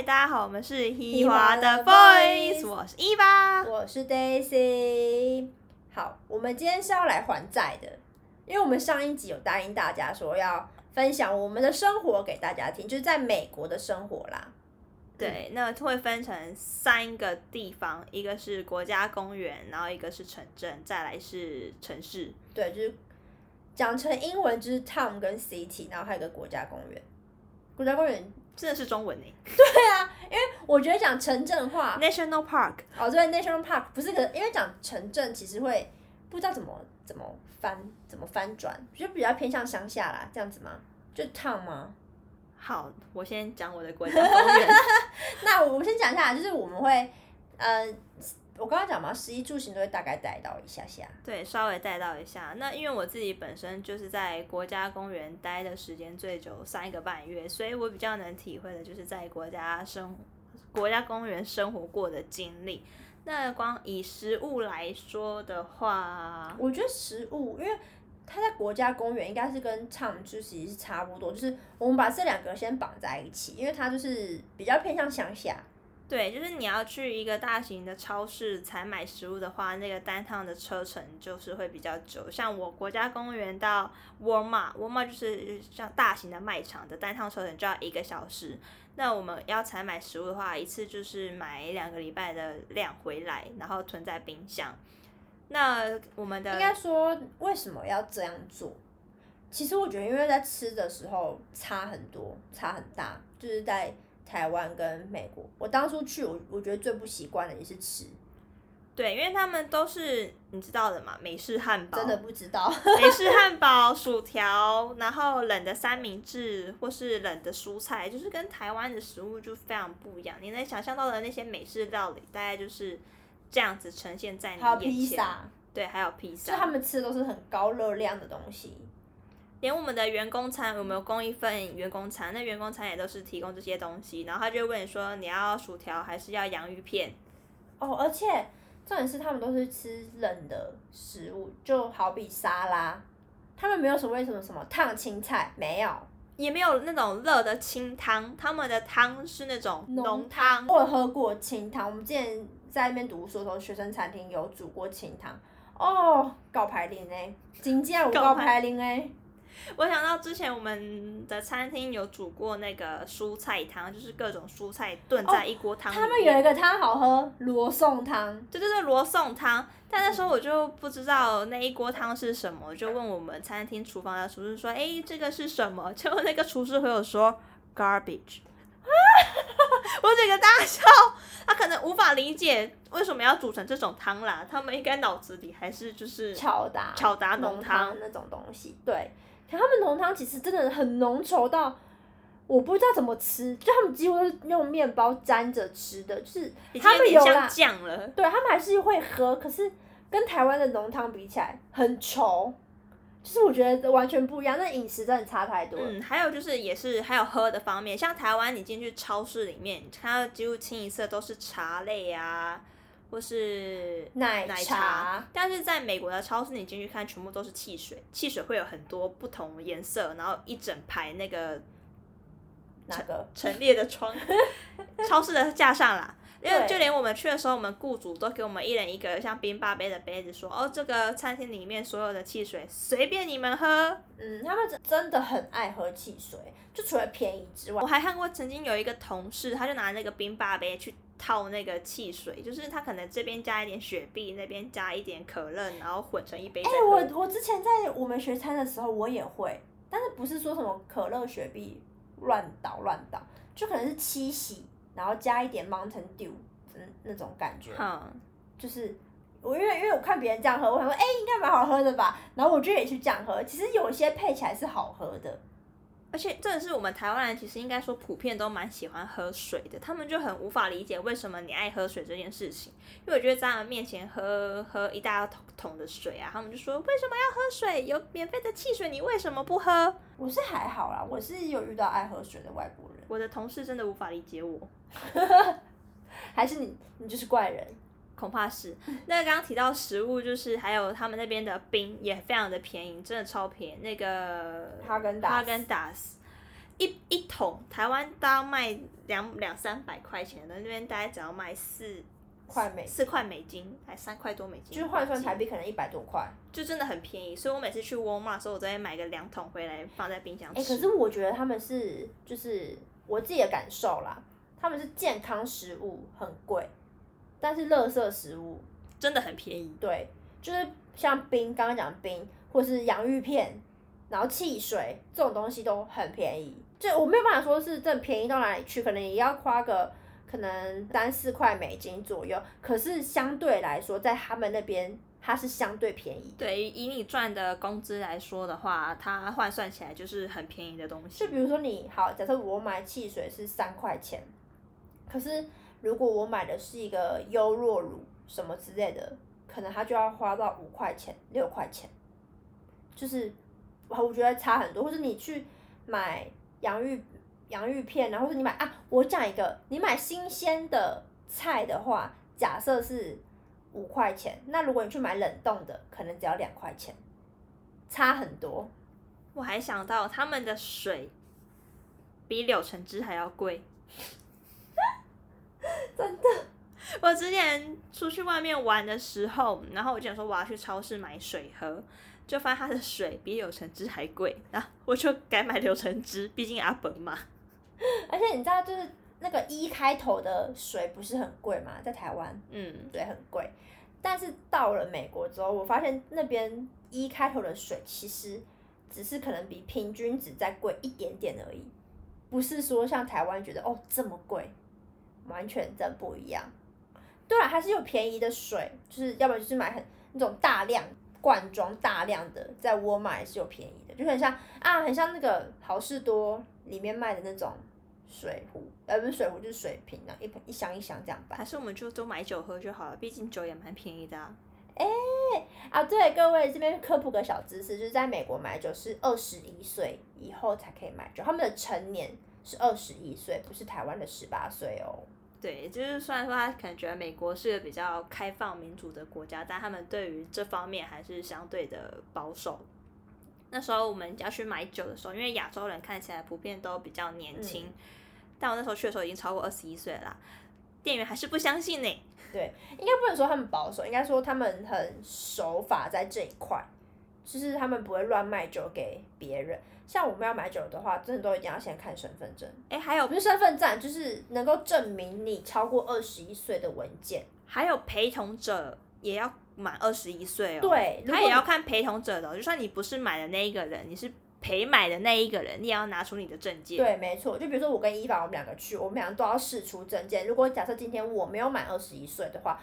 嗨，大家好，我们是ฮี华的 boys，我是伊娃。我是 Daisy。好，我们今天是要来还债的，因为我们上一集有答应大家说要分享我们的生活给大家听，就是在美国的生活啦。对，那会分成三个地方，一个是国家公园，然后一个是城镇，再来是城市。对，就是讲成英文就是 town 跟 city，然后还有一个国家公园。国家公园真的是中文呢对啊，因为我觉得讲城镇话，，National Park。哦，对，national park 不是可，因为讲城镇其实会不知道怎么怎么翻怎么翻转，就比较偏向乡下啦，这样子吗？就 town 吗？好，我先讲我的国家公园。那我们先讲一下，就是我们会，呃，我刚刚讲嘛，十一住行都会大概带到一下下。对，稍微带到一下。那因为我自己本身就是在国家公园待的时间最久，三个半月，所以我比较能体会的就是在国家生国家公园生活过的经历。那光以食物来说的话，我觉得食物，因为它在国家公园应该是跟唱就其实是差不多，就是我们把这两个先绑在一起，因为它就是比较偏向乡下。对，就是你要去一个大型的超市采买食物的话，那个单趟的车程就是会比较久。像我国家公园到沃尔玛，沃尔玛就是像大型的卖场的单趟车程就要一个小时。那我们要采买食物的话，一次就是买两个礼拜的量回来，然后囤在冰箱。那我们的应该说为什么要这样做？其实我觉得，因为在吃的时候差很多，差很大，就是在台湾跟美国。我当初去，我我觉得最不习惯的也是吃，对，因为他们都是你知道的嘛，美式汉堡，真的不知道。美式汉堡、薯条，然后冷的三明治或是冷的蔬菜，就是跟台湾的食物就非常不一样。你能想象到的那些美式料理，大概就是这样子呈现在你还有眼前。披萨，对，还有披萨就他，们吃的都是很高热量的东西。连我们的员工餐，我们有供一份员工餐，那员工餐也都是提供这些东西，然后他就会问你说你要薯条还是要洋芋片？哦，而且重点是他们都是吃冷的食物，就好比沙拉，他们没有所谓什么什么烫青菜，没有也没有那种热的清汤，他们的汤是那种浓汤。我有喝过清汤，我们之前在那边读书的时候，学生餐厅有煮过清汤。哦，高排零诶，真正有高排零诶。我想到之前我们的餐厅有煮过那个蔬菜汤，就是各种蔬菜炖在一锅汤里。他们有一个汤好喝，罗宋汤。对对对，罗宋汤。但那时候我就不知道那一锅汤是什么，就问我们餐厅厨房的厨师说：“哎，这个是什么？”结果那个厨师回我说：“garbage。”我整个大笑，他可能无法理解为什么要煮成这种汤啦。他们应该脑子里还是就是巧达巧达浓浓汤那种东西，对。可他们浓汤其实真的很浓稠到，我不知道怎么吃，就他们几乎都是用面包沾着吃的，就是他们有啦，酱了。对他们还是会喝，可是跟台湾的浓汤比起来很稠，就是我觉得完全不一样，那饮食真的差太多了。嗯，还有就是也是还有喝的方面，像台湾你进去超市里面，你看到几乎清一色都是茶类啊，或是奶奶茶但是在美国的超市，你进去看，全部都是汽水，汽水会有很多不同颜色，然后一整排那个哪个？陈列的窗，超市的架上啦。因为就连我们去的时候，我们雇主都给我们一人一个像冰霸杯的杯子，说哦，这个餐厅里面所有的汽水随便你们喝。嗯，他们真真的很爱喝汽水，就除了便宜之外我，还看过曾经有一个同事，他就拿那个冰霸杯去套那个汽水，就是他可能这边加一点雪碧，那边加一点可乐，然后混成一杯哎。我我之前在我们学餐的时候，我也会，但是不是说什么可乐、雪碧乱倒乱倒，就可能是七喜，然后加一点 Mountain Dew，嗯，那种感觉，哼，就是我因为因为我看别人这样喝，我想说，哎、应该蛮好喝的吧，然后我就也去这样喝，其实有些配起来是好喝的，而且真的是我们台湾人，其实应该说普遍都蛮喜欢喝水的，他们就很无法理解为什么你爱喝水这件事情。因为我觉得在他们面前喝喝一大桶桶的水啊，他们就说为什么要喝水？有免费的汽水，你为什么不喝？我是还好啦，我是有遇到爱喝水的外国人，我的同事真的无法理解我。还是你你就是怪人，恐怕是。那刚刚提到食物，就是还有他们那边的冰也非常的便宜，真的超便宜。那个哈根达斯哈根达斯一一桶，台湾大概卖两两三百块钱的，那边大概只要卖四块美四块美金，还三块多美金，就是换算台币可能一百多块。就真的很便宜。所以我每次去沃尔玛的时候，我都会买个两桶回来放在冰箱。可是我觉得他们是就是我自己的感受啦，他们是健康食物很贵，但是垃圾食物真的很便宜。对，就是像冰，刚刚讲冰，或是洋芋片，然后汽水这种东西都很便宜。就我没有办法说是真的便宜到哪里去，可能也要花个可能三四块美金左右。可是相对来说，在他们那边它是相对便宜的。对，以你赚的工资来说的话，它换算起来就是很便宜的东西。就比如说你好，假设我买汽水是三块钱，可是如果我买的是一个优若乳什么之类的，可能它就要花到五块钱、六块钱，就是我觉得差很多。或者你去买洋芋洋芋片，然后或者你买啊，我讲一个，你买新鲜的菜的话，假设是五块钱，那如果你去买冷冻的，可能只要两块钱，差很多。我还想到他们的水比柳橙汁还要贵。真的。我之前出去外面玩的时候，然后我就想说我要去超市买水喝，就发现它的水比柳橙汁还贵，然后我就改买柳橙汁，毕竟阿本嘛。而且你知道，就是那个一开头的水不是很贵嘛，在台湾嗯，对很贵，但是到了美国之后，我发现那边一开头的水其实只是可能比平均值再贵一点点而已，不是说像台湾觉得哦这么贵，完全真不一样。对了，还是有便宜的水，就是要不然就是买很那种大量罐装大量的，在沃尔玛也是有便宜的，就很像啊，很像那个好事多里面卖的那种水壶，呃不是水壶就是水瓶啊，一盆一箱一箱这样摆。还是我们就都买酒喝就好了，毕竟酒也蛮便宜的啊。啊，对，各位这边科普个小知识，就是在美国买酒是二十一岁以后才可以买酒，他们的成年是二十一岁，不是台湾的十八岁哦。对，就是虽然说他可能觉得美国是个比较开放民主的国家，但他们对于这方面还是相对的保守。那时候我们要去买酒的时候，因为亚洲人看起来普遍都比较年轻，但我那时候去的时候已经超过二十一岁了啦，店员还是不相信呢。对，应该不能说他们保守，应该说他们很守法在这一块，就是他们不会乱卖酒给别人。像我们要买酒的话，真的都一定要先看身份证，哎，还有不是身份证，就是能够证明你超过二十一岁的文件。还有陪同者也要满二十一岁哦。对如果他也要看陪同者的哦、就算你不是买的那一个人，你是陪买的那一个人，你也要拿出你的证件。对，没错。就比如说我跟伊凡，我们两个去，我们两个都要试出证件。如果假设今天我没有满二十一岁的话，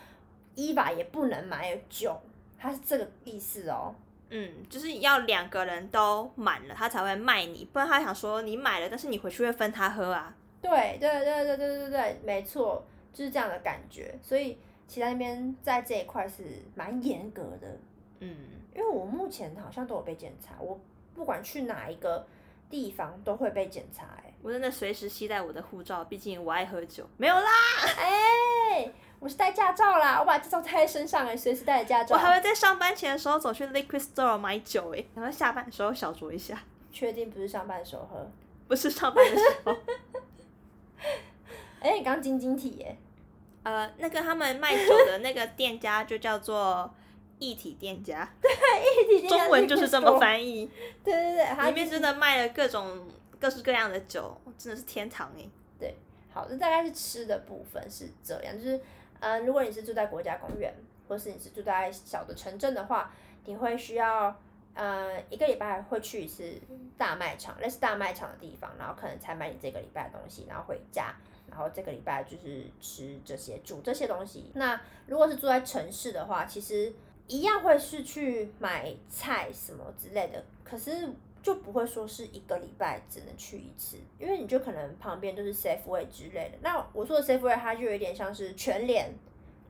伊凡也不能买酒，他是这个意思哦。嗯，就是要两个人都满了，他才会卖你，不然他想说你买了，但是你回去会分他喝啊。对对对对对对对，没错，就是这样的感觉。所以其他那边在这一块是蛮严格的，嗯，因为我目前好像都有被检查，我不管去哪一个地方都会被检查、欸。我真的随时携带我的护照，毕竟我爱喝酒。没有啦，哎、我是带驾照啦，我把驾照带在身上哎、随时带着驾照。我还会在上班前的时候走去 Liquid Store 买酒诶，然后下班的时候小酌一下，确定不是上班的时候喝？不是上班的时候。哎、你刚刚晶晶体耶、呃，那个他们卖酒的那个店家就叫做一体店家，对，一体店家中文就是这么翻译。对对对，里面真的卖了各种各式各样的酒，真的是天堂哎。好，这大概是吃的部分是这样，就是嗯，如果你是住在国家公园，或是你是住在小的城镇的话，你会需要呃一个礼拜会去一次大卖场，类似大卖场的地方，然后可能才买你这个礼拜的东西，然后回家。然后这个礼拜就是吃这些煮这些东西。那如果是住在城市的话，其实一样会是去买菜什么之类的，可是就不会说是一个礼拜只能去一次，因为你就可能旁边都是 Safeway 之类的。那我说的 Safeway 它就有点像是全联，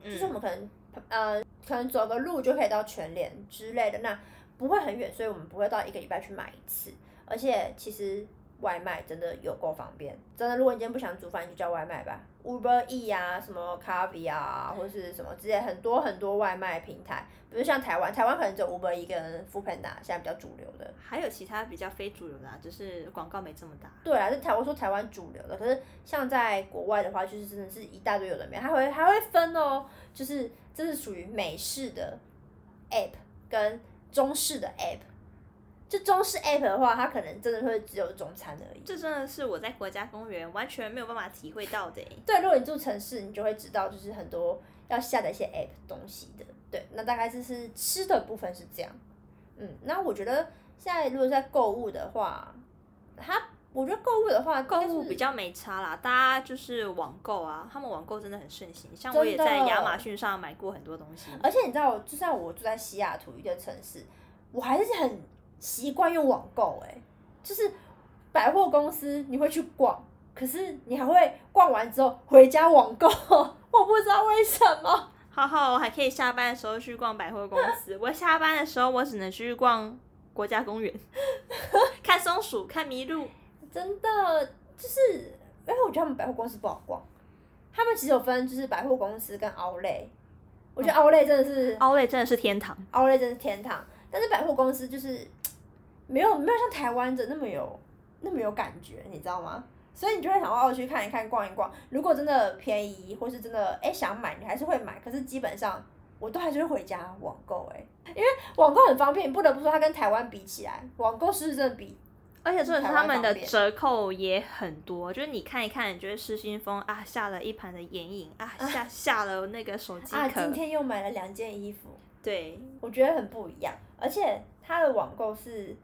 就是我们可能呃可能走个路就可以到全联之类的，那不会很远，所以我们不会到一个礼拜去买一次。而且其实外卖真的有够方便，真的，如果你今天不想煮饭，你就叫外卖吧。Uber E 啊，什么 c a v i 啊，或是什么之类很多很多外卖平台，比如像台湾，台湾可能只有 Uber E 跟 f o o Panda 现在比较主流的。还有其他比较非主流的、啊，就是广告没这么大。对啊，是台湾说台湾主流的，可是像在国外的话，就是真的是一大堆有的没有，还会还会分哦，就是这是属于美式的 app 跟中式的 app。就中式 app 的话，它可能真的会只有中餐而已。这真的是我在国家公园完全没有办法体会到的欸。对，如果你住城市，你就会知道，就是很多要下载一些 app 东西的。对，那大概就是吃的部分是这样。嗯，那我觉得现在如果在购物的话，它我觉得购物的话，购物比较较没差啦，大家就是网购啊，他们网购真的很盛行，像我也在亚马逊上买过很多东西。而且你知道，就算我住在西雅图一个城市，我还是很习惯用网购。哎，就是百货公司你会去逛，可是你还会逛完之后回家网购，我不知道为什么。好好，我还可以下班的时候去逛百货公司。我下班的时候，我只能去逛国家公园，看松鼠，看麋鹿。真的就是，因为我觉得他们百货公司不好逛，他们其实有分就是百货公司跟 Outlet，我觉得 Outlet 真的是、奥莱真的是天堂。Outlet 真的是天堂，但是百货公司就是没有没有像台湾的那么有那么有感觉，你知道吗？所以你就会想要哦去看一看逛一逛，如果真的便宜或是真的哎想买，你还是会买，可是基本上我都还是会回家网购哎，因为网购很方便，不得不说它跟台湾比起来，网购是真的比而且重点是台他们的折扣也很多，就是你看一看，你觉得失心疯啊，下了一盘的眼影啊，下下了那个手机啊壳，今天又买了两件衣服。对，我觉得很不一样，而且它的网购是，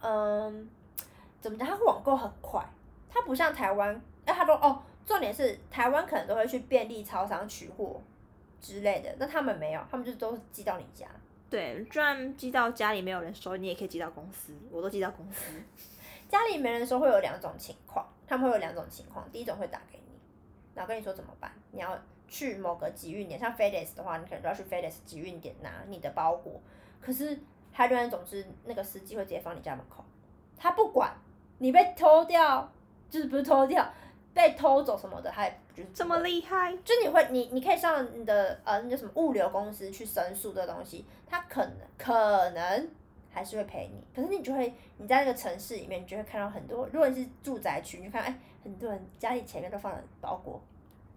嗯，怎么讲？它网购很快，它不像台湾，哎，他说哦，重点是台湾可能都会去便利超商取货之类的，那他们没有，他们就都是寄到你家。对，就算寄到家里没有人收，你也可以寄到公司，我都寄到公司。家里没人收会有两种情况，他们会有两种情况，第一种会打给你，然后跟你说怎么办，你要去某个集运点，像 FedEx 的话，你可能就要去 FedEx 集运点拿你的包裹，可是还有另外一种是那个司机会直接放你家门口，他不管你被偷掉，就是不是偷掉，被偷走什么的，他也就是不这么厉害？就你会，你你可以上你的呃那叫什么物流公司去申诉这东西，他可能可能还是会赔你，可是你就会你在那个城市里面，你就会看到很多，如果你是住宅区，你就看哎很多人家里前面都放了包裹，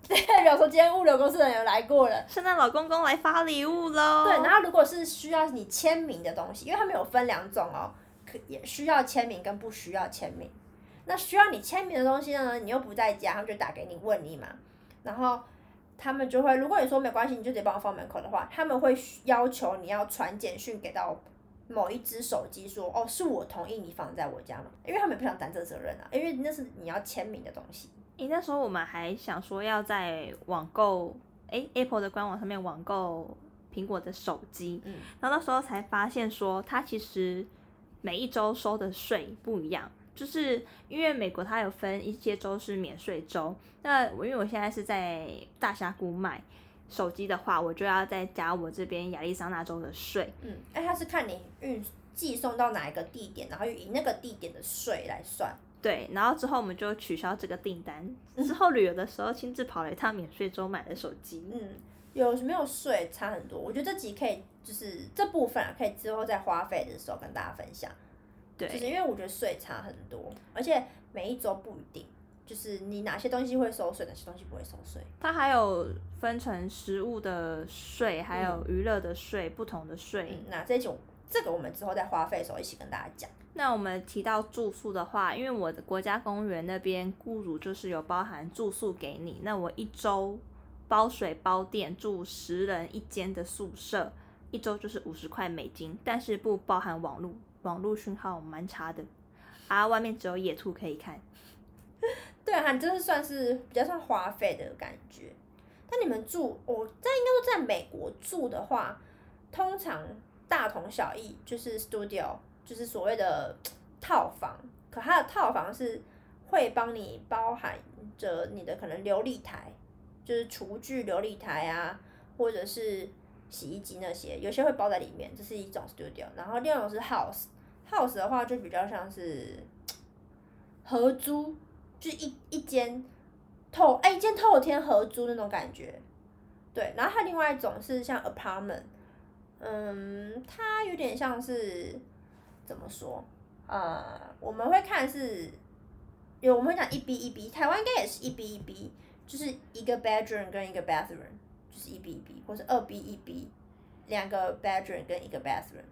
代表说今天物流公司的人有来过了。圣诞老公公来发礼物喽！对，然后如果是需要你签名的东西，因为他们有分两种哦，可也需要签名跟不需要签名。那需要你签名的东西呢，你又不在家，他们就打给你问你嘛，然后他们就会，如果你说没关系，你就直接帮我放门口的话，他们会要求你要传简讯给到某一只手机说，哦，是我同意你放在我家嘛，因为他们也不想担这个责任啊，因为那是你要签名的东西。诶，那时候我们还想说要在网购，诶 a p p l e 的官网上面网购苹果的手机，嗯，然后那时候才发现说，它其实每一周收的税不一样，就是因为美国它有分一些州是免税州，那我因为我现在是在大峡谷买手机的话，我就要再加我这边亚利桑那州的税，嗯，哎，它是看你运寄送到哪一个地点，然后以那个地点的税来算。对，然后之后我们就取消这个订单，之后旅游的时候亲自跑了一趟免税州买的手机，嗯，有没有税差很多？我觉得这集可以就是这部分啊，可以之后在花费的时候跟大家分享。对，就是因为我觉得税差很多，而且每一周不一定，就是你哪些东西会收税，哪些东西不会收税。它还有分成食物的税，还有娱乐的税，不同的税。嗯，那这种这个我们之后在花费的时候一起跟大家讲。那我们提到住宿的话，因为我的国家公园那边雇主就是有包含住宿给你，那我一周包水包电住十人一间的宿舍，一周就是五十块美金，但是不包含网络，网络讯号蛮差的，啊，外面只有野兔可以看。对啊，你这是算是比较算花费的感觉。但你们住，我在应该说在美国住的话，通常大同小异，就是 studio，就是所谓的套房。可它的套房是会帮你包含着你的可能琉璃台，就是厨具琉璃台啊，或者是洗衣机那些，有些会包在里面，这是一种 studio。然后第二种是 house，house 的话就比较像是合租，就是一一间透哎，一间透天合租那种感觉。对，然后它另外一种是像 apartment，嗯，它有点像是怎么说？呃，我们会看是，有我们会讲一 B 一 B，台湾应该也是一 B 一 B，就是一个 bedroom 跟一个 bathroom，就是一 B 一 B，或是二 B 一 B，两个 bedroom 跟一个 bathroom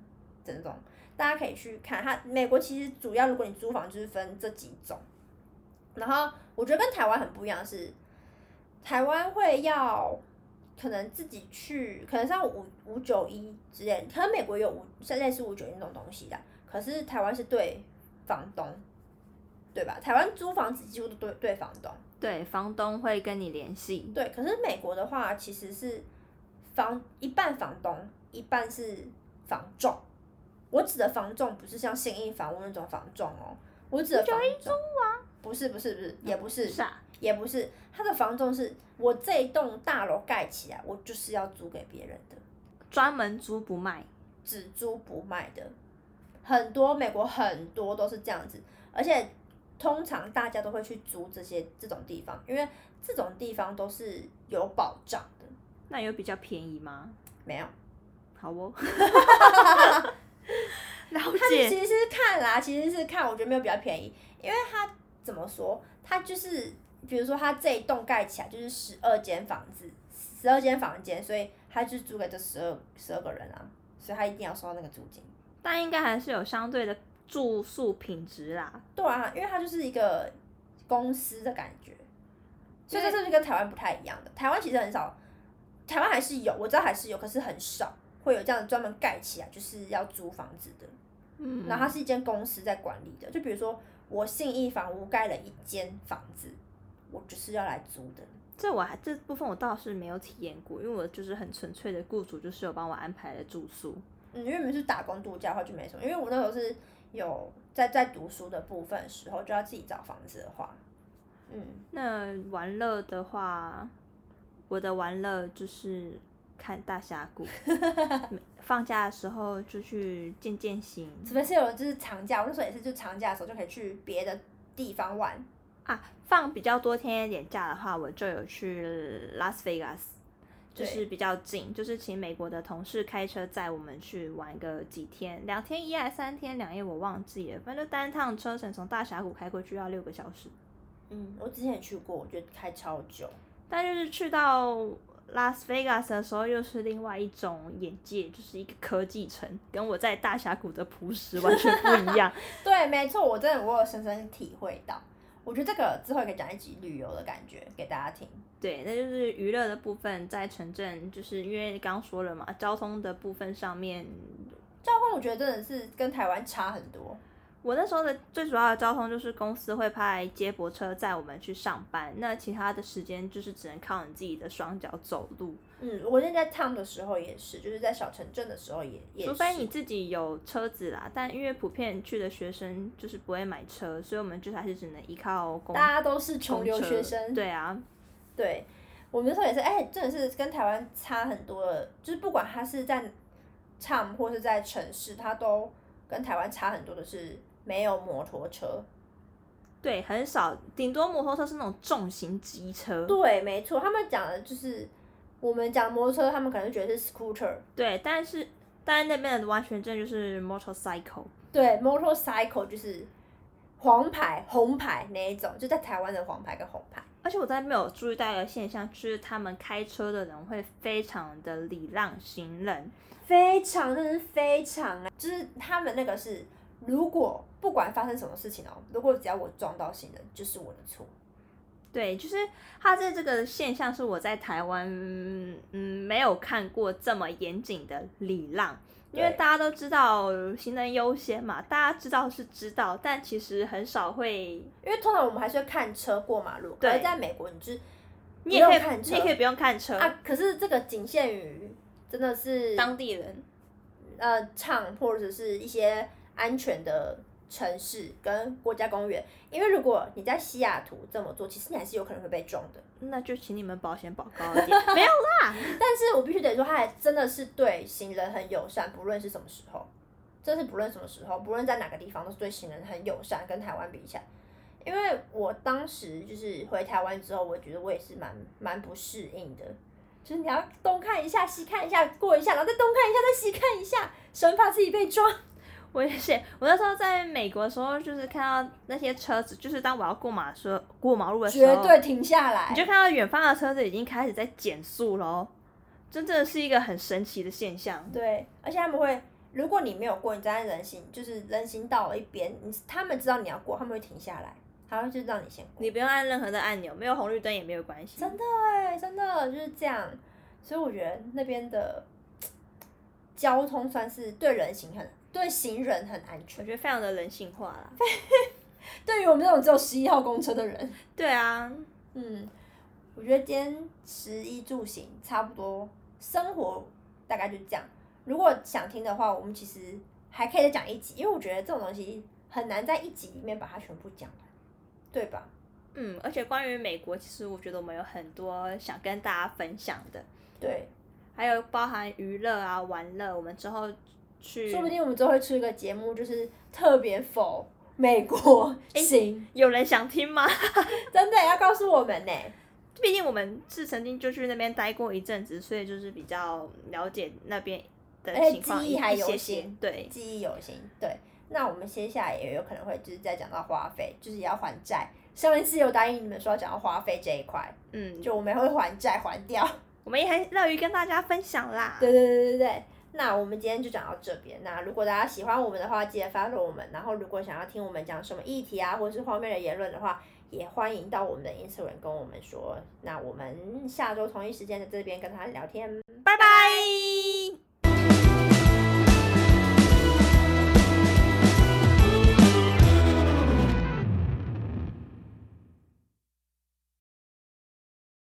这种，大家可以去看。它美国其实主要如果你租房就是分这几种，然后我觉得跟台湾很不一样是，台湾会要可能自己去，可能像五五九一之类，可能美国有五像类似五九一那种东西的。可是台湾是对房东，对吧？台湾租房子几乎都对对房东，对，房东会跟你联系。对，可是美国的话其实是房一半房东，一半是房仲。我指的房仲不是像信义房屋那种房仲哦，我指的房仲不是不是不是也不是，也不是，他的房仲是我这一栋大楼盖起来，我就是要租给别人的，专门租不卖，只租不卖的。很多美国很多都是这样子，而且通常大家都会去租这些这种地方，因为这种地方都是有保障的。那有比较便宜吗？没有。好哦。了解。其实是看啦，其实是看，我觉得没有比较便宜，因为它怎么说，它就是比如说它这一栋盖起来就是十二间房子，十二间房间，所以它就租给这十二十二个人啊，所以他一定要收到那个租金。但应该还是有相对的住宿品质啦。对啊，因为它就是一个公司的感觉，所以这是跟台湾不太一样的。台湾其实很少，台湾还是有，我知道还是有，可是很少会有这样专门盖起来就是要租房子的。嗯。然后它是一间公司在管理的，就比如说我信义房屋盖了一间房子，我就是要来租的。这我还这部分我倒是没有体验过，因为我就是很纯粹的雇主，就是有帮我安排了住宿。嗯，因为你是打工度假的话就没什么，因为我那时候是有在在读书的部分时候就要自己找房子的话，嗯，那玩乐的话，我的玩乐就是看大峡谷，放假的时候就去健健行。除非是有就是长假，我那时候也是就长假的时候就可以去别的地方玩啊。放比较多天一点假的话，我就有去拉斯维加斯。就是比较近，就是请美国的同事开车载我们去玩个几天，两天一夜，三天两夜，我忘记了。反正单趟车程从大峡谷开过去要六个小时。嗯，我之前也去过，我觉得开超久。但就是去到拉斯维加斯的时候，又是另外一种眼界，就是一个科技城，跟我在大峡谷的朴实完全不一样。对，没错，我真的我有深深体会到。我觉得这个之后可以讲一集旅游的感觉给大家听。对，那就是娱乐的部分，在城镇，就是因为刚刚说了嘛，交通的部分上面，交通我觉得真的是跟台湾差很多。我那时候的最主要的交通就是公司会派接驳车载我们去上班，那其他的时间就是只能靠你自己的双脚走路。嗯，我现在 town 的时候也是，就是在小城镇的时候也也。除非你自己有车子啦，但因为普遍去的学生就是不会买车，所以我们就还是只能依靠公。大家都是穷留学生。对啊。对，我们那时候也是，哎，真的是跟台湾差很多的，就是不管他是在 town 或是在城市，他都跟台湾差很多的是没有摩托车。对，很少，顶多摩托车是那种重型机车。对，没错，他们讲的就是我们讲摩托车，他们可能觉得是 scooter。对，但是但是那边的完全证就是 motorcycle。对，motorcycle 就是黄牌、红牌那一种，就在台湾的黄牌跟红牌。而且我在没有注意到一个现象，就是他们开车的人会非常的礼让行人，非常真的是非常啊，就是他们那个是，如果不管发生什么事情哦，如果只要我撞到行人，就是我的错。对，就是他在这个现象是我在台湾嗯没有看过这么严谨的礼让。因为大家都知道行人优先嘛，大家知道是知道，但其实很少会，因为通常我们还是会看车过马路。对，在美国，你就是你也可以看车，你也可以不用看车啊。可是这个仅限于真的是当地人，呃，唱或者是一些安全的。城市跟国家公园，因为如果你在西雅图这么做，其实你还是有可能会被撞的。那就请你们保险保高一点。没有啦，但是我必须得说，他还真的是对行人很友善，不论是什么时候，真是不论什么时候，不论在哪个地方，都是对行人很友善。跟台湾比起来，因因为我当时就是回台湾之后，我觉得我也是蛮蛮不适应的，就是你要东看一下西看一下过一下，然后再东看一下再西看一下，生怕自己被抓。我也是，我那时候在美国的时候，就是看到那些车子，就是当我要过马时候过马路的时候，绝对停下来你。就看到远方的车子已经开始在减速喽，真正的是一个很神奇的现象。对，而且他们会，如果你没有过，你站在人行就是人行道的一边，你他们知道你要过，他们会停下来，他会就让你先过。你不用按任何的按钮，没有红绿灯也没有关系。真的哎，真的就是这样，所以我觉得那边的交通算是对人行很对行人很安全我。觉得非常的人性化啦。对于我们这种只有十一号公车的人，对啊，嗯，我觉得今天食衣住行差不多，生活大概就这样。如果想听的话，我们其实还可以再讲一集，因为我觉得这种东西很难在一集里面把它全部讲完，对吧？嗯，而且关于美国，其实我觉得我们有很多想跟大家分享的，对，还有包含娱乐啊、玩乐，我们之后去，说不定我们之后会出一个节目，就是特别否美国行，有人想听吗？真的要告诉我们呢、毕竟我们是曾经就去那边待过一阵子，所以就是比较了解那边的情况，记忆还一些些犹新对，记忆犹新。对，那我们接下来也有可能会就是再讲到花费，就是也要还债。上一次有答应你们说要讲到花费这一块，嗯，就我们会还债还掉。我们也很乐于跟大家分享啦。对对对对对。那我们今天就讲到这边。那如果大家喜欢我们的话，记得 follow 我们。然后如果想要听我们讲什么议题啊，或者是方面的言论的话，也欢迎到我们的 Instagram 跟我们说。那我们下周同一时间在这边跟他聊天。拜拜。